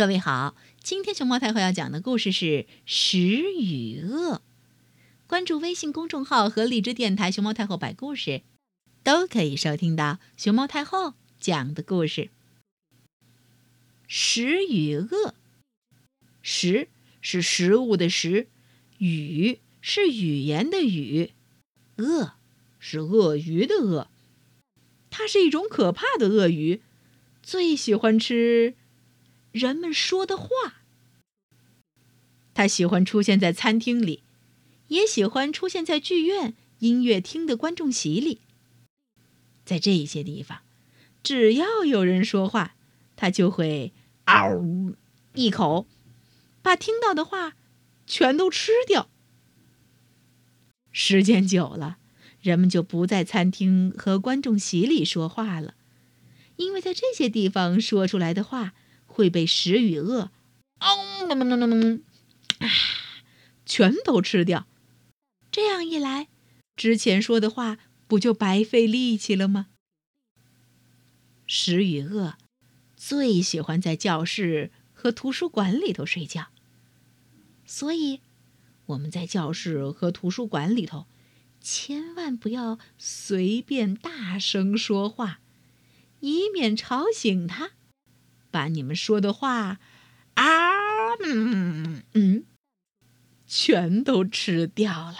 各位好，今天熊猫太后要讲的故事是《食与恶》。关注微信公众号和荔枝电台“熊猫太后摆故事”，都可以收听到熊猫太后讲的故事。食与恶，食是食物的食，语是语言的语，鳄是鳄鱼的鳄。它是一种可怕的鳄鱼，最喜欢吃。人们说的话，他喜欢出现在餐厅里，也喜欢出现在剧院、音乐厅的观众席里。在这些地方，只要有人说话，他就会嗷一口，把听到的话全都吃掉。时间久了，人们就不在餐厅和观众席里说话了，因为在这些地方说出来的话。会被食与恶，嗷嗷嗷嗷啊，全都吃掉。这样一来，之前说的话不就白费力气了吗？食与恶最喜欢在教室和图书馆里头睡觉，所以我们在教室和图书馆里头千万不要随便大声说话，以免吵醒他。把你们说的话，啊，嗯嗯，全都吃掉了。